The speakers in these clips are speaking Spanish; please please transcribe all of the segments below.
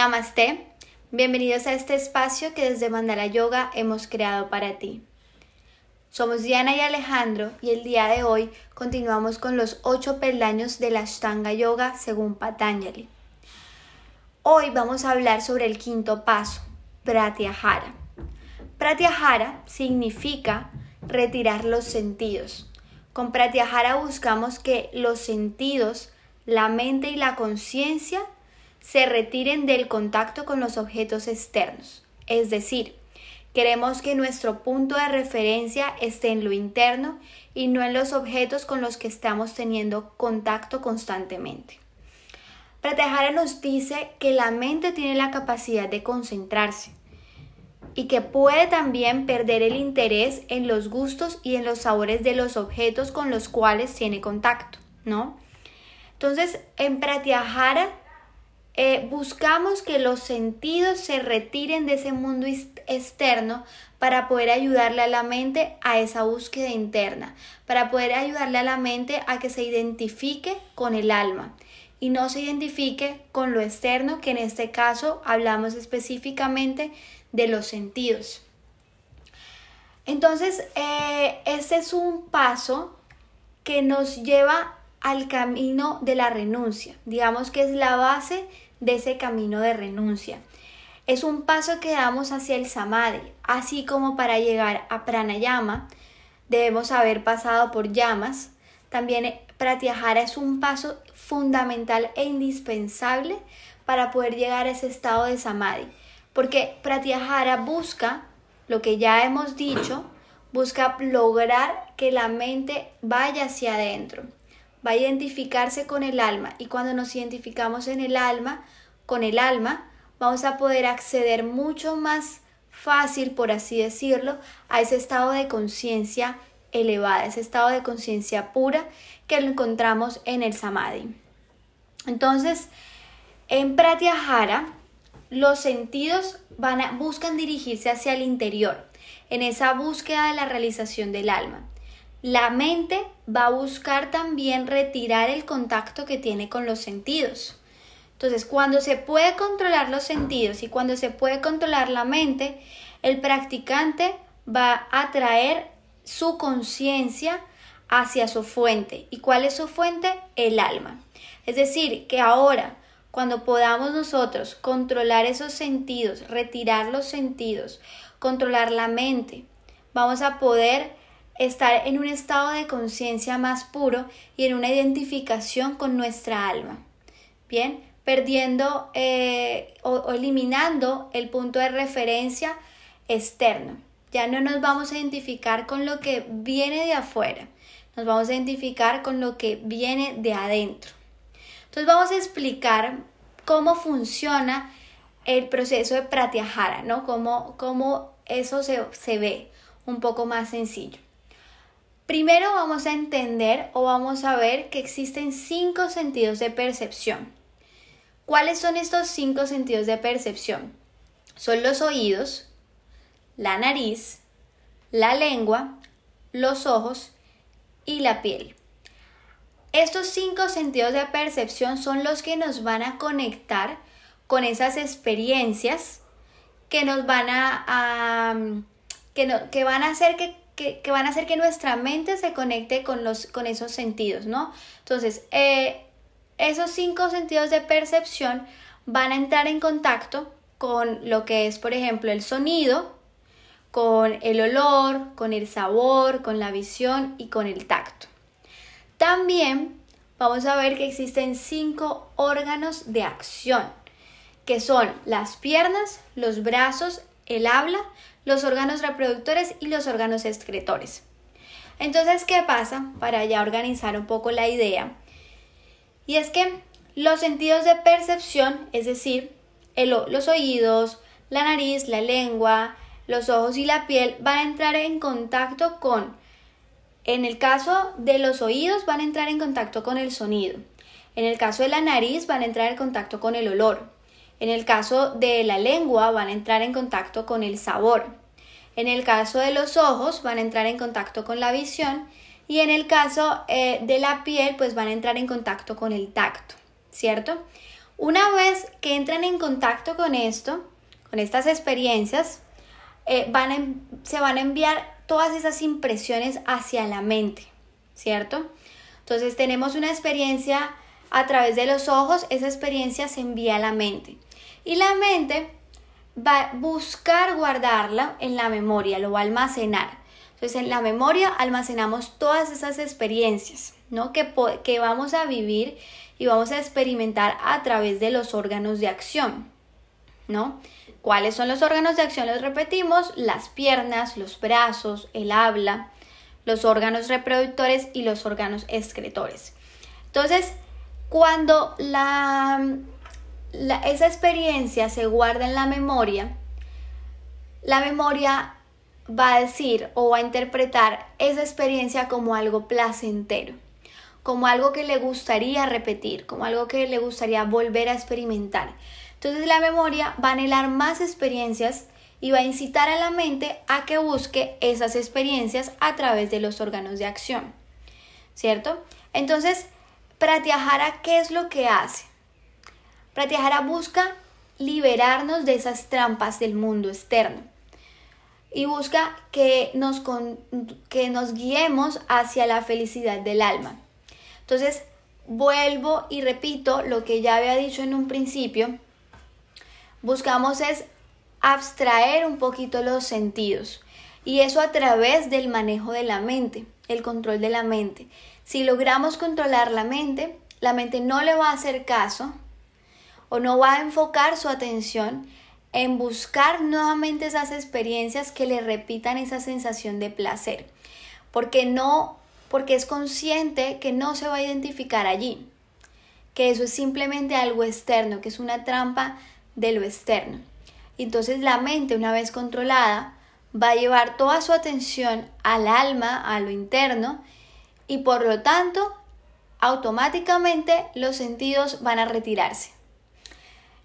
Namaste, bienvenidos a este espacio que desde Mandala Yoga hemos creado para ti. Somos Diana y Alejandro y el día de hoy continuamos con los ocho peldaños de la Ashtanga Yoga según Patanjali. Hoy vamos a hablar sobre el quinto paso, Pratyahara. Pratyahara significa retirar los sentidos. Con Pratyahara buscamos que los sentidos, la mente y la conciencia se retiren del contacto con los objetos externos. Es decir, queremos que nuestro punto de referencia esté en lo interno y no en los objetos con los que estamos teniendo contacto constantemente. Pratyahara nos dice que la mente tiene la capacidad de concentrarse y que puede también perder el interés en los gustos y en los sabores de los objetos con los cuales tiene contacto, ¿no? Entonces, en Pratyahara eh, buscamos que los sentidos se retiren de ese mundo externo para poder ayudarle a la mente a esa búsqueda interna, para poder ayudarle a la mente a que se identifique con el alma y no se identifique con lo externo, que en este caso hablamos específicamente de los sentidos. Entonces, eh, este es un paso que nos lleva al camino de la renuncia. Digamos que es la base de ese camino de renuncia. Es un paso que damos hacia el samadhi, así como para llegar a pranayama debemos haber pasado por llamas. También pratyahara es un paso fundamental e indispensable para poder llegar a ese estado de samadhi, porque pratyahara busca lo que ya hemos dicho, busca lograr que la mente vaya hacia adentro, va a identificarse con el alma y cuando nos identificamos en el alma, con el alma, vamos a poder acceder mucho más fácil, por así decirlo, a ese estado de conciencia elevada, ese estado de conciencia pura que lo encontramos en el samadhi. Entonces, en pratyahara, los sentidos van a, buscan dirigirse hacia el interior, en esa búsqueda de la realización del alma. La mente va a buscar también retirar el contacto que tiene con los sentidos. Entonces, cuando se puede controlar los sentidos y cuando se puede controlar la mente, el practicante va a traer su conciencia hacia su fuente. ¿Y cuál es su fuente? El alma. Es decir, que ahora, cuando podamos nosotros controlar esos sentidos, retirar los sentidos, controlar la mente, vamos a poder estar en un estado de conciencia más puro y en una identificación con nuestra alma. Bien, perdiendo eh, o, eliminando el punto de referencia externo. Ya no nos vamos a identificar con lo que viene de afuera, nos vamos a identificar con lo que viene de adentro. Entonces vamos a explicar cómo funciona el proceso de pratyahara, ¿no? Cómo, cómo eso se, se ve un poco más sencillo. Primero vamos a entender o vamos a ver que existen cinco sentidos de percepción. ¿Cuáles son estos cinco sentidos de percepción? Son los oídos, la nariz, la lengua, los ojos y la piel. Estos cinco sentidos de percepción son los que nos van a conectar con esas experiencias que nos van a, que, van a hacer que que, van a hacer que nuestra mente se conecte con, los, con esos sentidos, ¿no? Entonces, eh, esos cinco sentidos de percepción van a entrar en contacto con lo que es, por ejemplo, el sonido, con el olor, con el sabor, con la visión y con el tacto. También vamos a ver que existen cinco órganos de acción, que son las piernas, los brazos, el habla, los órganos reproductores y los órganos excretores. Entonces, ¿qué pasa? Para ya organizar un poco la idea. Y es que los sentidos de percepción, es decir, los oídos, la nariz, la lengua, los ojos y la piel, van a entrar en contacto con, en el caso de los oídos, van a entrar en contacto con el sonido. En el caso de la nariz, van a entrar en contacto con el olor. En el caso de la lengua van a entrar en contacto con el sabor. En el caso de los ojos van a entrar en contacto con la visión y en el caso eh, de la piel pues van a entrar en contacto con el tacto, ¿cierto? Una vez que entren en contacto con esto, con estas experiencias, eh, se van a enviar todas esas impresiones hacia la mente, ¿cierto? Entonces tenemos una experiencia a través de los ojos, esa experiencia se envía a la mente. Y la mente va a buscar guardarla en la memoria, lo va a almacenar. Entonces en la memoria almacenamos todas esas experiencias, ¿no? Que, que vamos a vivir y vamos a experimentar a través de los órganos de acción, ¿no? ¿Cuáles son los órganos de acción? Los repetimos, las piernas, los brazos, el habla, los órganos reproductores y los órganos excretores. Entonces, cuando la, esa experiencia se guarda en la memoria, la memoria va a decir o va a interpretar esa experiencia como algo placentero, como algo que le gustaría repetir, como algo que le gustaría volver a experimentar. Entonces la memoria va a anhelar más experiencias y va a incitar a la mente a que busque esas experiencias a través de los órganos de acción. ¿Cierto? Entonces, Pratyahara, ¿qué es lo que hace? Pratyahara busca liberarnos de esas trampas del mundo externo y busca que nos, que nos guiemos hacia la felicidad del alma. Entonces, vuelvo y repito lo que ya había dicho en un principio. Buscamos es abstraer un poquito los sentidos y eso a través del manejo de la mente, el control de la mente. Si logramos controlar la mente, la mente no le va a hacer caso o no va a enfocar su atención en buscar nuevamente esas experiencias que le repitan esa sensación de placer, porque no porque es consciente que no se va a identificar allí, que eso es simplemente algo externo, que es una trampa de lo externo. Entonces la mente, una vez controlada, va a llevar toda su atención al alma, a lo interno, y por lo tanto automáticamente los sentidos van a retirarse.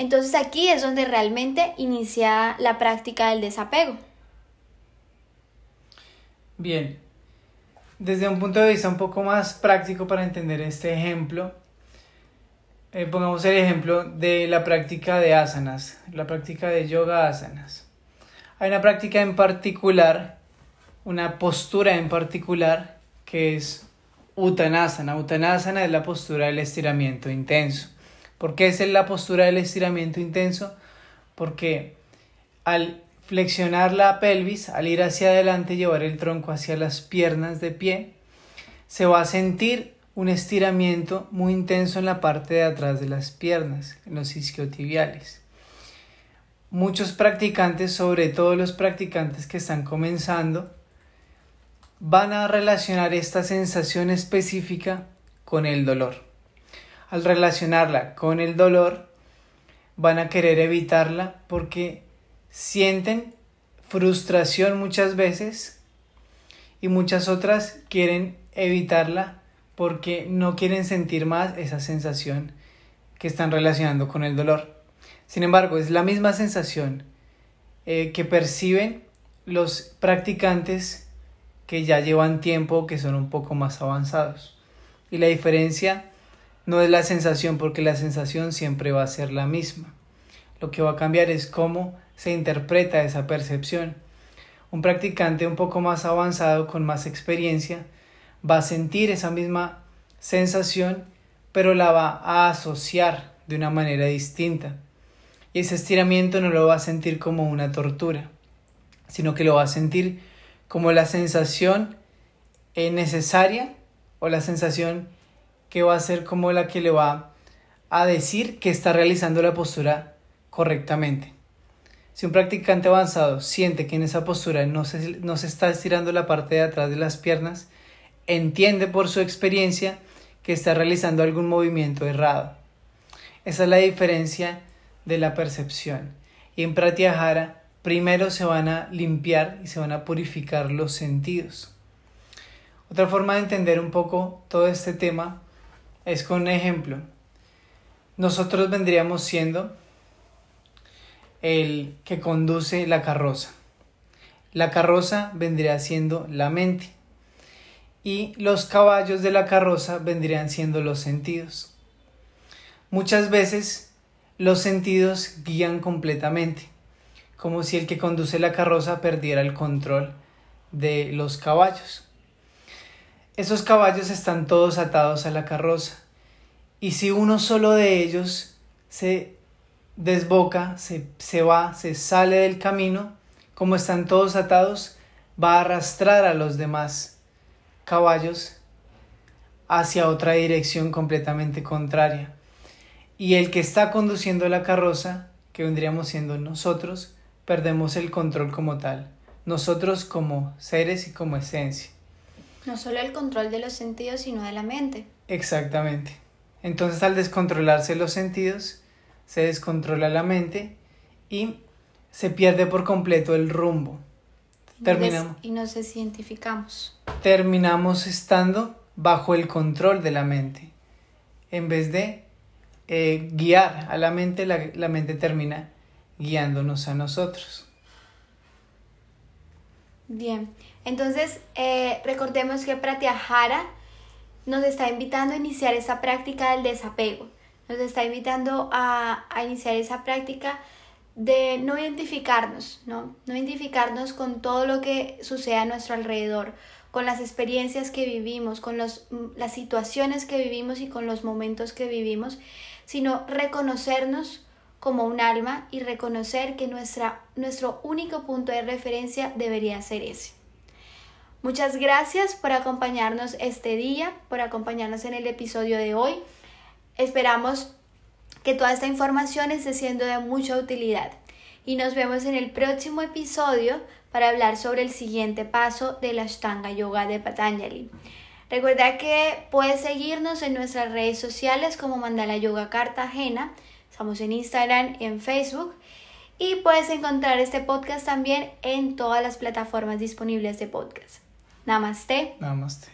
Entonces aquí es donde realmente inicia la práctica del desapego. Bien, desde un punto de vista un poco más práctico para entender este ejemplo, eh, pongamos el ejemplo de la práctica de asanas, la práctica de yoga asanas. Hay una práctica en particular, una postura en particular que es Uttanasana. Uttanasana es la postura del estiramiento intenso. ¿Por qué es la postura del estiramiento intenso? Porque al flexionar la pelvis, al ir hacia adelante, llevar el tronco hacia las piernas de pie, se va a sentir un estiramiento muy intenso en la parte de atrás de las piernas, en los isquiotibiales. Muchos practicantes, sobre todo los practicantes que están comenzando, van a relacionar esta sensación específica con el dolor. Al relacionarla con el dolor, van a querer evitarla porque sienten frustración muchas veces y muchas otras quieren evitarla porque no quieren sentir más esa sensación que están relacionando con el dolor. Sin embargo, es la misma sensación eh, que perciben los practicantes que ya llevan tiempo, que son un poco más avanzados. Y la diferencia no es la sensación, porque la sensación siempre va a ser la misma. Lo que va a cambiar es cómo se interpreta esa percepción. Un practicante un poco más avanzado, con más experiencia, va a sentir esa misma sensación, pero la va a asociar de una manera distinta. Y ese estiramiento no lo va a sentir como una tortura, sino que lo va a sentir como la sensación necesaria o la sensación que va a ser como la que le va a decir que está realizando la postura correctamente. Si un practicante avanzado siente que en esa postura no se, no se está estirando la parte de atrás de las piernas, entiende por su experiencia que está realizando algún movimiento errado. Esa es la diferencia de la percepción. Y en Pratyahara primero se van a limpiar y se van a purificar los sentidos. Otra forma de entender un poco todo este tema es con un ejemplo. Nosotros vendríamos siendo el que conduce la carroza. La carroza vendría siendo la mente y los caballos de la carroza vendrían siendo los sentidos. Muchas veces los sentidos guían completamente, como si el que conduce la carroza perdiera el control de los caballos. Esos caballos están todos atados a la carroza, y si uno solo de ellos se desboca, se, se va, se sale del camino, como están todos atados, va a arrastrar a los demás caballos hacia otra dirección completamente contraria. Y el que está conduciendo la carroza, que vendríamos siendo nosotros, perdemos el control como tal, nosotros como seres y como esencia. No solo el control de los sentidos, sino de la mente. Exactamente. Entonces al descontrolarse los sentidos, se descontrola la mente y se pierde por completo el rumbo. Terminamos. Y nos desidentificamos. Terminamos estando bajo el control de la mente. En vez de eh, guiar a la mente, la, mente termina guiándonos a nosotros. Bien, entonces eh, recordemos que Pratyahara nos está invitando a iniciar esa práctica del desapego, nos está invitando a, a iniciar esa práctica de no identificarnos, ¿no? No identificarnos con todo lo que sucede a nuestro alrededor, con las experiencias que vivimos, con los, las situaciones que vivimos y con los momentos que vivimos, sino reconocernos como un alma y reconocer que nuestra, nuestro único punto de referencia debería ser ese. Muchas gracias por acompañarnos este día, por acompañarnos en el episodio de hoy. Esperamos que toda esta información esté siendo de mucha utilidad y nos vemos en el próximo episodio para hablar sobre el siguiente paso de la Ashtanga Yoga de Patanjali. Recuerda que puedes seguirnos en nuestras redes sociales como Mandala Yoga Cartagena, estamos en Instagram y en Facebook y puedes encontrar este podcast también en todas las plataformas disponibles de podcast. Namaste. Namaste.